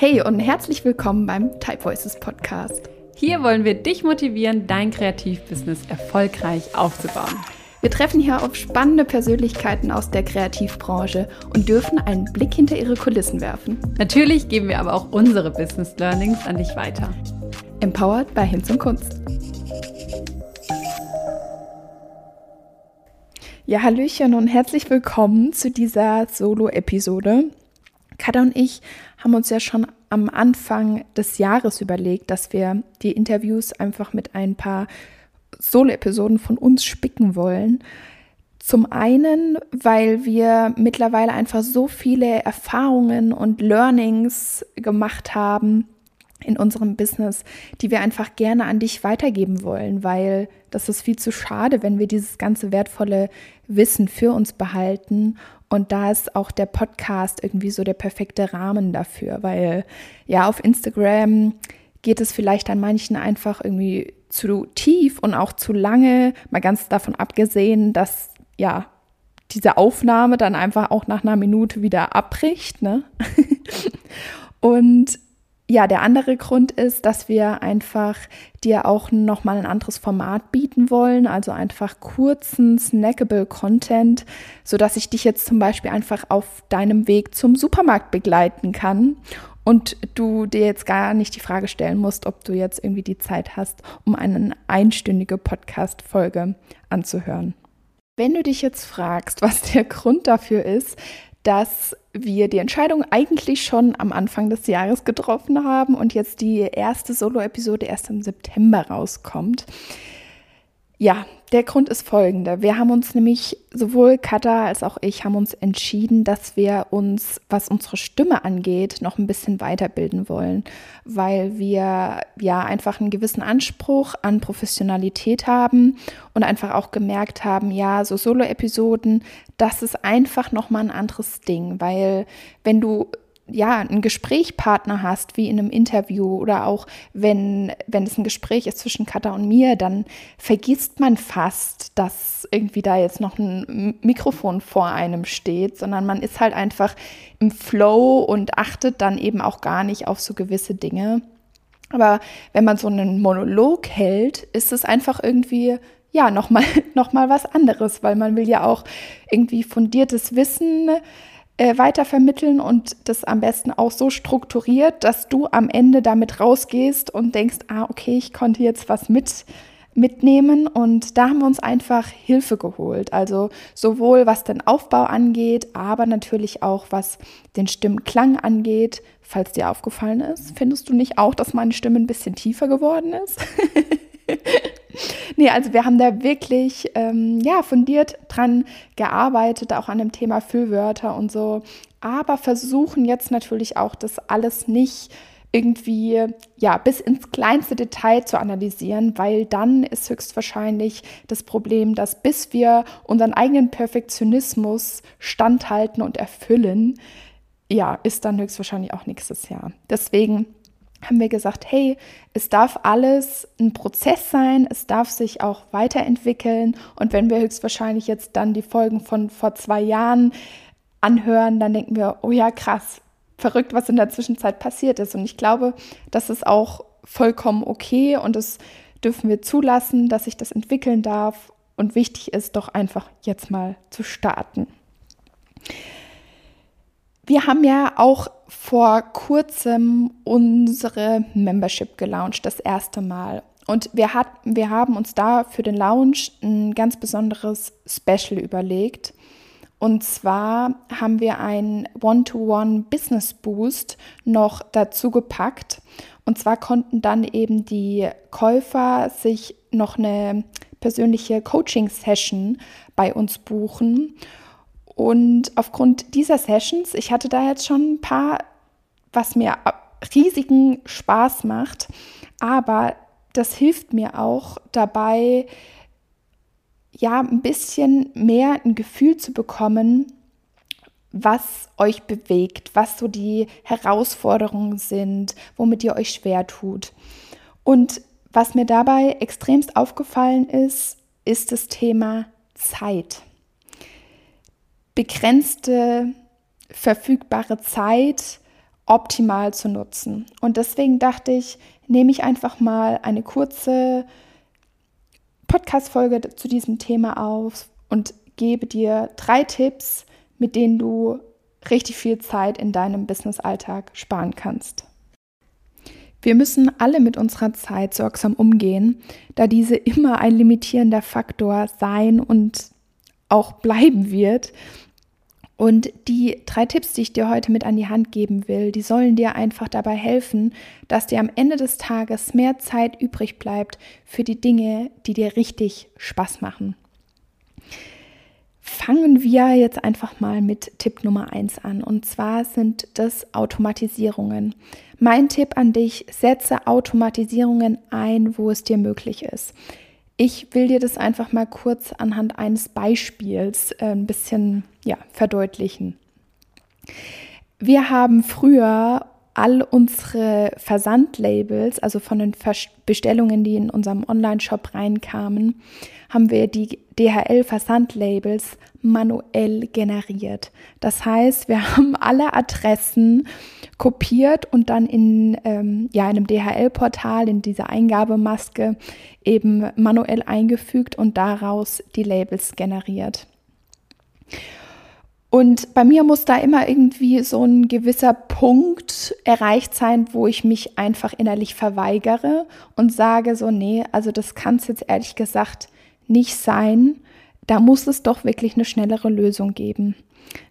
Hey und herzlich willkommen beim Type Voices Podcast. Hier wollen wir dich motivieren, dein Kreativbusiness erfolgreich aufzubauen. Wir treffen hier auf spannende Persönlichkeiten aus der Kreativbranche und dürfen einen Blick hinter ihre Kulissen werfen. Natürlich geben wir aber auch unsere Business Learnings an dich weiter. Empowered bei Hinz und Kunst. Ja, Hallöchen und herzlich willkommen zu dieser Solo-Episode. Kada und ich haben uns ja schon am Anfang des Jahres überlegt, dass wir die Interviews einfach mit ein paar Solo-Episoden von uns spicken wollen. Zum einen, weil wir mittlerweile einfach so viele Erfahrungen und Learnings gemacht haben in unserem Business, die wir einfach gerne an dich weitergeben wollen, weil das ist viel zu schade, wenn wir dieses ganze wertvolle Wissen für uns behalten. Und da ist auch der Podcast irgendwie so der perfekte Rahmen dafür, weil ja, auf Instagram geht es vielleicht an manchen einfach irgendwie zu tief und auch zu lange, mal ganz davon abgesehen, dass ja diese Aufnahme dann einfach auch nach einer Minute wieder abbricht. Ne? und ja, der andere Grund ist, dass wir einfach dir auch nochmal ein anderes Format bieten wollen, also einfach kurzen, snackable Content, sodass ich dich jetzt zum Beispiel einfach auf deinem Weg zum Supermarkt begleiten kann und du dir jetzt gar nicht die Frage stellen musst, ob du jetzt irgendwie die Zeit hast, um eine einstündige Podcast-Folge anzuhören. Wenn du dich jetzt fragst, was der Grund dafür ist, dass wir die Entscheidung eigentlich schon am Anfang des Jahres getroffen haben und jetzt die erste Solo-Episode erst im September rauskommt, ja, der Grund ist folgender. Wir haben uns nämlich, sowohl Katha als auch ich, haben uns entschieden, dass wir uns, was unsere Stimme angeht, noch ein bisschen weiterbilden wollen, weil wir ja einfach einen gewissen Anspruch an Professionalität haben und einfach auch gemerkt haben, ja, so Solo-Episoden, das ist einfach nochmal ein anderes Ding, weil wenn du ja, einen Gesprächspartner hast, wie in einem Interview oder auch wenn, wenn es ein Gespräch ist zwischen Katha und mir, dann vergisst man fast, dass irgendwie da jetzt noch ein Mikrofon vor einem steht, sondern man ist halt einfach im Flow und achtet dann eben auch gar nicht auf so gewisse Dinge. Aber wenn man so einen Monolog hält, ist es einfach irgendwie ja nochmal noch mal was anderes, weil man will ja auch irgendwie fundiertes Wissen äh, weitervermitteln und das am besten auch so strukturiert, dass du am Ende damit rausgehst und denkst, ah, okay, ich konnte jetzt was mit mitnehmen und da haben wir uns einfach Hilfe geholt. Also sowohl was den Aufbau angeht, aber natürlich auch was den Stimmklang angeht. Falls dir aufgefallen ist, findest du nicht auch, dass meine Stimme ein bisschen tiefer geworden ist? nee, also wir haben da wirklich ähm, ja, fundiert dran gearbeitet, auch an dem Thema Füllwörter und so. Aber versuchen jetzt natürlich auch, das alles nicht irgendwie ja bis ins kleinste Detail zu analysieren, weil dann ist höchstwahrscheinlich das Problem, dass bis wir unseren eigenen Perfektionismus standhalten und erfüllen, ja, ist dann höchstwahrscheinlich auch nächstes Jahr. Deswegen haben wir gesagt, hey, es darf alles ein Prozess sein, es darf sich auch weiterentwickeln. Und wenn wir höchstwahrscheinlich jetzt dann die Folgen von vor zwei Jahren anhören, dann denken wir, oh ja, krass, verrückt, was in der Zwischenzeit passiert ist. Und ich glaube, das ist auch vollkommen okay und das dürfen wir zulassen, dass sich das entwickeln darf. Und wichtig ist doch einfach jetzt mal zu starten. Wir haben ja auch vor kurzem unsere Membership gelauncht, das erste Mal. Und wir, hat, wir haben uns da für den Launch ein ganz besonderes Special überlegt. Und zwar haben wir einen One-to-One Business Boost noch dazu gepackt. Und zwar konnten dann eben die Käufer sich noch eine persönliche Coaching-Session bei uns buchen. Und aufgrund dieser Sessions, ich hatte da jetzt schon ein paar, was mir riesigen Spaß macht, aber das hilft mir auch dabei, ja, ein bisschen mehr ein Gefühl zu bekommen, was euch bewegt, was so die Herausforderungen sind, womit ihr euch schwer tut. Und was mir dabei extremst aufgefallen ist, ist das Thema Zeit begrenzte verfügbare Zeit optimal zu nutzen. Und deswegen dachte ich, nehme ich einfach mal eine kurze Podcast-Folge zu diesem Thema auf und gebe dir drei Tipps, mit denen du richtig viel Zeit in deinem Business-Alltag sparen kannst. Wir müssen alle mit unserer Zeit sorgsam umgehen, da diese immer ein limitierender Faktor sein und auch bleiben wird. Und die drei Tipps, die ich dir heute mit an die Hand geben will, die sollen dir einfach dabei helfen, dass dir am Ende des Tages mehr Zeit übrig bleibt für die Dinge, die dir richtig Spaß machen. Fangen wir jetzt einfach mal mit Tipp Nummer 1 an. Und zwar sind das Automatisierungen. Mein Tipp an dich, setze Automatisierungen ein, wo es dir möglich ist. Ich will dir das einfach mal kurz anhand eines Beispiels äh, ein bisschen ja, verdeutlichen. Wir haben früher all unsere Versandlabels, also von den Bestellungen, die in unserem Online-Shop reinkamen, haben wir die DHL-Versandlabels manuell generiert. Das heißt, wir haben alle Adressen kopiert und dann in ähm, ja, einem DHL-Portal, in dieser Eingabemaske, eben manuell eingefügt und daraus die Labels generiert. Und bei mir muss da immer irgendwie so ein gewisser Punkt erreicht sein, wo ich mich einfach innerlich verweigere und sage so, nee, also das kann es jetzt ehrlich gesagt nicht sein. Da muss es doch wirklich eine schnellere Lösung geben.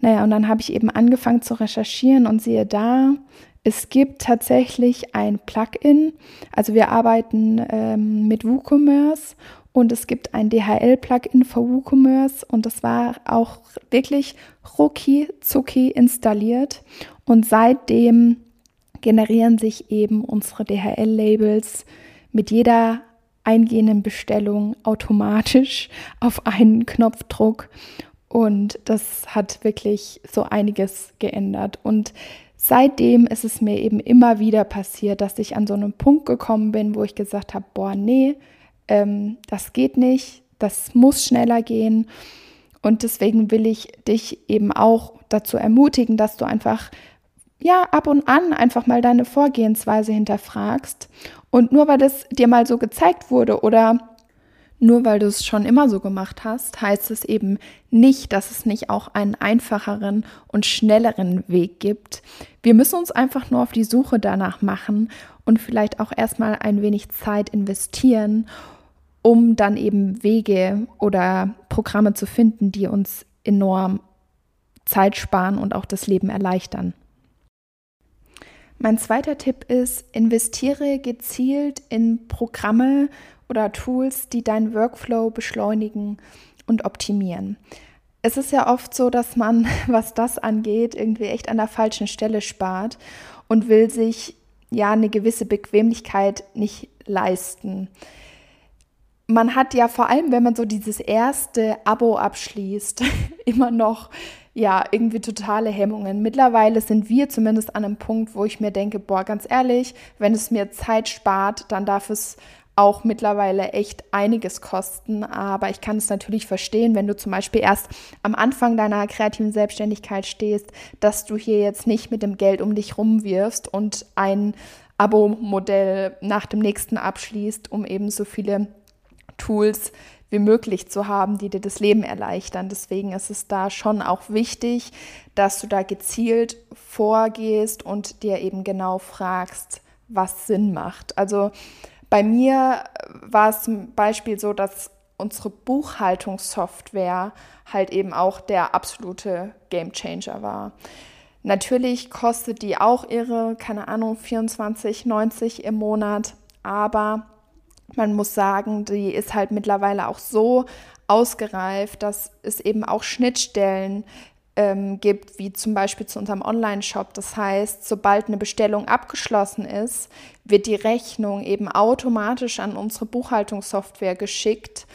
Naja, und dann habe ich eben angefangen zu recherchieren und sehe da, es gibt tatsächlich ein Plugin. Also wir arbeiten ähm, mit WooCommerce und es gibt ein DHL-Plugin für WooCommerce und das war auch wirklich rucki zucki installiert. Und seitdem generieren sich eben unsere DHL-Labels mit jeder eingehenden Bestellung automatisch auf einen Knopfdruck. Und das hat wirklich so einiges geändert. Und seitdem ist es mir eben immer wieder passiert, dass ich an so einen Punkt gekommen bin, wo ich gesagt habe, boah, nee, ähm, das geht nicht, das muss schneller gehen. Und deswegen will ich dich eben auch dazu ermutigen, dass du einfach ja ab und an einfach mal deine Vorgehensweise hinterfragst. Und nur weil das dir mal so gezeigt wurde oder nur weil du es schon immer so gemacht hast, heißt es eben nicht, dass es nicht auch einen einfacheren und schnelleren Weg gibt. Wir müssen uns einfach nur auf die Suche danach machen und vielleicht auch erstmal ein wenig Zeit investieren um dann eben Wege oder Programme zu finden, die uns enorm Zeit sparen und auch das Leben erleichtern. Mein zweiter Tipp ist, investiere gezielt in Programme oder Tools, die deinen Workflow beschleunigen und optimieren. Es ist ja oft so, dass man, was das angeht, irgendwie echt an der falschen Stelle spart und will sich ja eine gewisse Bequemlichkeit nicht leisten man hat ja vor allem, wenn man so dieses erste Abo abschließt, immer noch ja irgendwie totale Hemmungen. Mittlerweile sind wir zumindest an einem Punkt, wo ich mir denke, boah, ganz ehrlich, wenn es mir Zeit spart, dann darf es auch mittlerweile echt einiges kosten. Aber ich kann es natürlich verstehen, wenn du zum Beispiel erst am Anfang deiner kreativen Selbstständigkeit stehst, dass du hier jetzt nicht mit dem Geld um dich rumwirfst und ein Abo-Modell nach dem nächsten abschließt, um eben so viele Tools wie möglich zu haben, die dir das Leben erleichtern. Deswegen ist es da schon auch wichtig, dass du da gezielt vorgehst und dir eben genau fragst, was Sinn macht. Also bei mir war es zum Beispiel so, dass unsere Buchhaltungssoftware halt eben auch der absolute Gamechanger war. Natürlich kostet die auch ihre, keine Ahnung, 24,90 im Monat, aber man muss sagen, die ist halt mittlerweile auch so ausgereift, dass es eben auch Schnittstellen ähm, gibt, wie zum Beispiel zu unserem Online-Shop. Das heißt, sobald eine Bestellung abgeschlossen ist, wird die Rechnung eben automatisch an unsere Buchhaltungssoftware geschickt,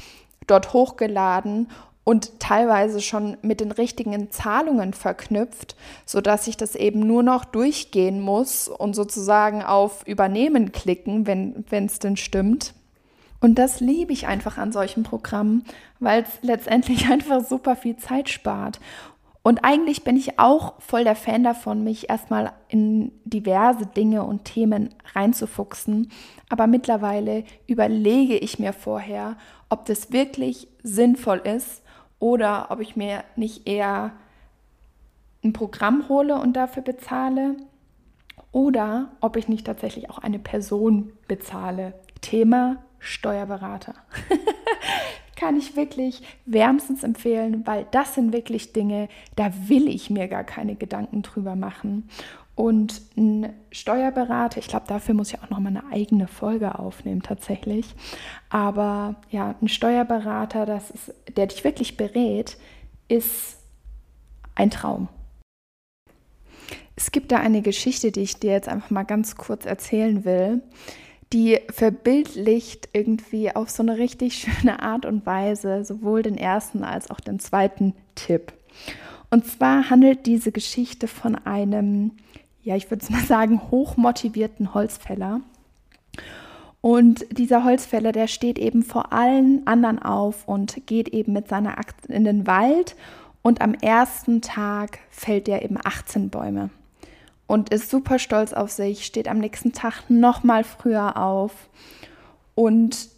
dort hochgeladen und teilweise schon mit den richtigen Zahlungen verknüpft, sodass ich das eben nur noch durchgehen muss und sozusagen auf Übernehmen klicken, wenn es denn stimmt. Und das liebe ich einfach an solchen Programmen, weil es letztendlich einfach super viel Zeit spart. Und eigentlich bin ich auch voll der Fan davon, mich erstmal in diverse Dinge und Themen reinzufuchsen. Aber mittlerweile überlege ich mir vorher, ob das wirklich sinnvoll ist oder ob ich mir nicht eher ein Programm hole und dafür bezahle oder ob ich nicht tatsächlich auch eine Person bezahle. Thema Steuerberater. Kann ich wirklich wärmstens empfehlen, weil das sind wirklich Dinge, da will ich mir gar keine Gedanken drüber machen. Und ein Steuerberater, ich glaube, dafür muss ich auch noch mal eine eigene Folge aufnehmen tatsächlich. Aber ja, ein Steuerberater, das ist, der dich wirklich berät, ist ein Traum. Es gibt da eine Geschichte, die ich dir jetzt einfach mal ganz kurz erzählen will, die verbildlicht irgendwie auf so eine richtig schöne Art und Weise sowohl den ersten als auch den zweiten Tipp. Und zwar handelt diese Geschichte von einem, ja, ich würde es mal sagen, hochmotivierten Holzfäller. Und dieser Holzfäller, der steht eben vor allen anderen auf und geht eben mit seiner Axt in den Wald. Und am ersten Tag fällt er eben 18 Bäume und ist super stolz auf sich, steht am nächsten Tag noch mal früher auf und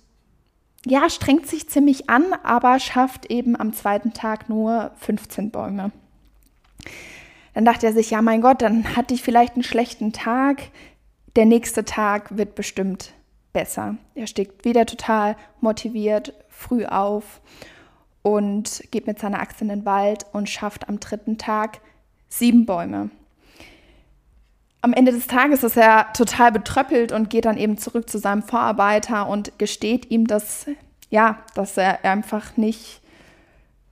ja, strengt sich ziemlich an, aber schafft eben am zweiten Tag nur 15 Bäume. Dann dachte er sich, ja, mein Gott, dann hatte ich vielleicht einen schlechten Tag. Der nächste Tag wird bestimmt besser. Er steht wieder total motiviert, früh auf und geht mit seiner Axt in den Wald und schafft am dritten Tag sieben Bäume am Ende des Tages ist er total betröppelt und geht dann eben zurück zu seinem Vorarbeiter und gesteht ihm, dass, ja, dass er einfach nicht,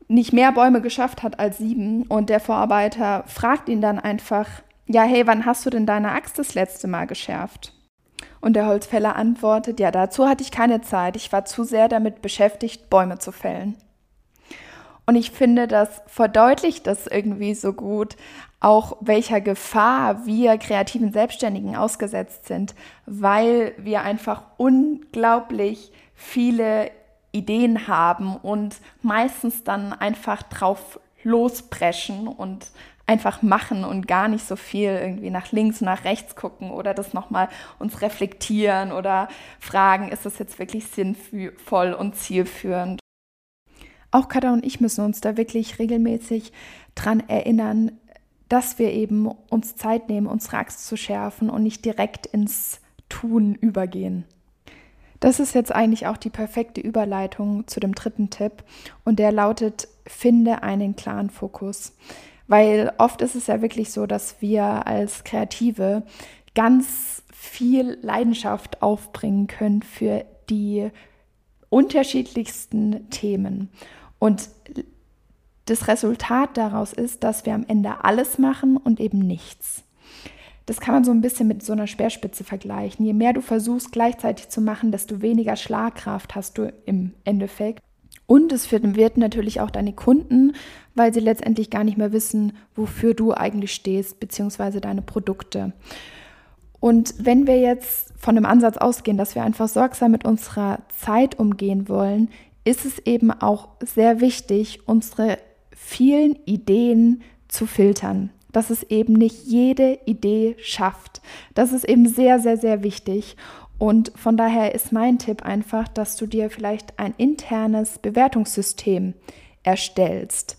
nicht mehr Bäume geschafft hat als sieben. Und der Vorarbeiter fragt ihn dann einfach, ja, hey, wann hast du denn deine Axt das letzte Mal geschärft? Und der Holzfäller antwortet, ja, dazu hatte ich keine Zeit. Ich war zu sehr damit beschäftigt, Bäume zu fällen. Und ich finde, das verdeutlicht das irgendwie so gut, auch welcher Gefahr wir kreativen Selbstständigen ausgesetzt sind, weil wir einfach unglaublich viele Ideen haben und meistens dann einfach drauf lospreschen und einfach machen und gar nicht so viel irgendwie nach links und nach rechts gucken oder das nochmal uns reflektieren oder fragen, ist das jetzt wirklich sinnvoll und zielführend. Auch Kada und ich müssen uns da wirklich regelmäßig dran erinnern, dass wir eben uns Zeit nehmen, unsere Axt zu schärfen und nicht direkt ins Tun übergehen. Das ist jetzt eigentlich auch die perfekte Überleitung zu dem dritten Tipp und der lautet, finde einen klaren Fokus. Weil oft ist es ja wirklich so, dass wir als Kreative ganz viel Leidenschaft aufbringen können für die unterschiedlichsten Themen. Und das Resultat daraus ist, dass wir am Ende alles machen und eben nichts. Das kann man so ein bisschen mit so einer Speerspitze vergleichen. Je mehr du versuchst gleichzeitig zu machen, desto weniger Schlagkraft hast du im Endeffekt. Und es wird natürlich auch deine Kunden, weil sie letztendlich gar nicht mehr wissen, wofür du eigentlich stehst, beziehungsweise deine Produkte. Und wenn wir jetzt von dem Ansatz ausgehen, dass wir einfach sorgsam mit unserer Zeit umgehen wollen, ist es eben auch sehr wichtig, unsere vielen Ideen zu filtern. Dass es eben nicht jede Idee schafft. Das ist eben sehr, sehr, sehr wichtig. Und von daher ist mein Tipp einfach, dass du dir vielleicht ein internes Bewertungssystem erstellst.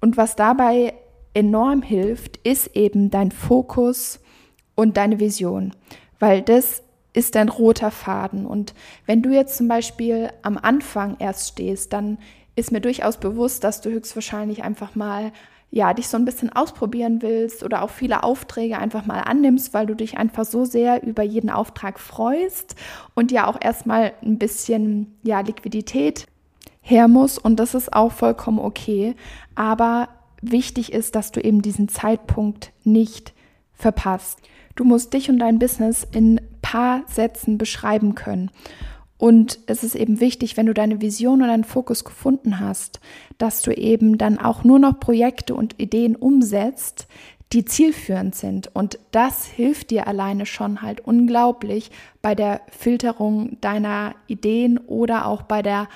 Und was dabei enorm hilft, ist eben dein Fokus und deine Vision, weil das ist dein roter Faden. Und wenn du jetzt zum Beispiel am Anfang erst stehst, dann ist mir durchaus bewusst, dass du höchstwahrscheinlich einfach mal ja, dich so ein bisschen ausprobieren willst oder auch viele Aufträge einfach mal annimmst, weil du dich einfach so sehr über jeden Auftrag freust und ja auch erstmal ein bisschen ja, Liquidität her muss und das ist auch vollkommen okay, aber wichtig ist, dass du eben diesen Zeitpunkt nicht verpasst. Du musst dich und dein Business in paar Sätzen beschreiben können. Und es ist eben wichtig, wenn du deine Vision und deinen Fokus gefunden hast, dass du eben dann auch nur noch Projekte und Ideen umsetzt, die zielführend sind. Und das hilft dir alleine schon halt unglaublich bei der Filterung deiner Ideen oder auch bei der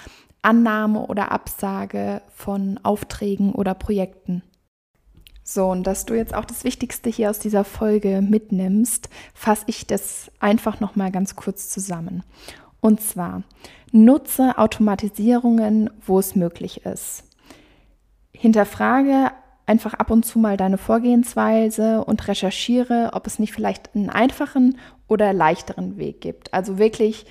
Annahme oder Absage von Aufträgen oder Projekten. So, und dass du jetzt auch das Wichtigste hier aus dieser Folge mitnimmst, fasse ich das einfach nochmal ganz kurz zusammen. Und zwar, nutze Automatisierungen, wo es möglich ist. Hinterfrage einfach ab und zu mal deine Vorgehensweise und recherchiere, ob es nicht vielleicht einen einfachen oder leichteren Weg gibt. Also wirklich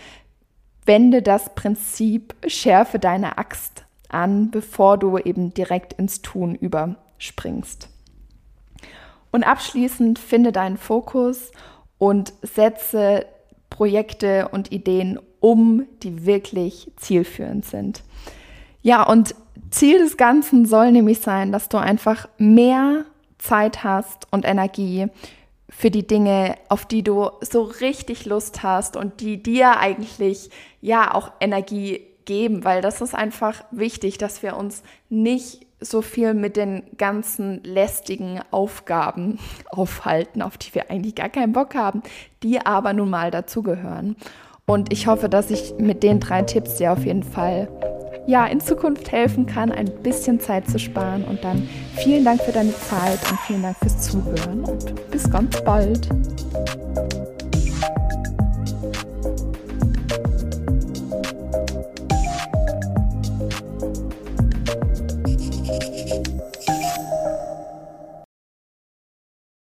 wende das Prinzip, schärfe deine Axt an, bevor du eben direkt ins Tun überspringst. Und abschließend finde deinen Fokus und setze Projekte und Ideen um, die wirklich zielführend sind. Ja, und Ziel des Ganzen soll nämlich sein, dass du einfach mehr Zeit hast und Energie für die Dinge, auf die du so richtig Lust hast und die dir eigentlich ja auch Energie geben, weil das ist einfach wichtig, dass wir uns nicht so viel mit den ganzen lästigen Aufgaben aufhalten, auf die wir eigentlich gar keinen Bock haben, die aber nun mal dazugehören. Und ich hoffe, dass ich mit den drei Tipps dir auf jeden Fall ja, in Zukunft helfen kann, ein bisschen Zeit zu sparen. Und dann vielen Dank für deine Zeit und vielen Dank fürs Zuhören und bis ganz bald.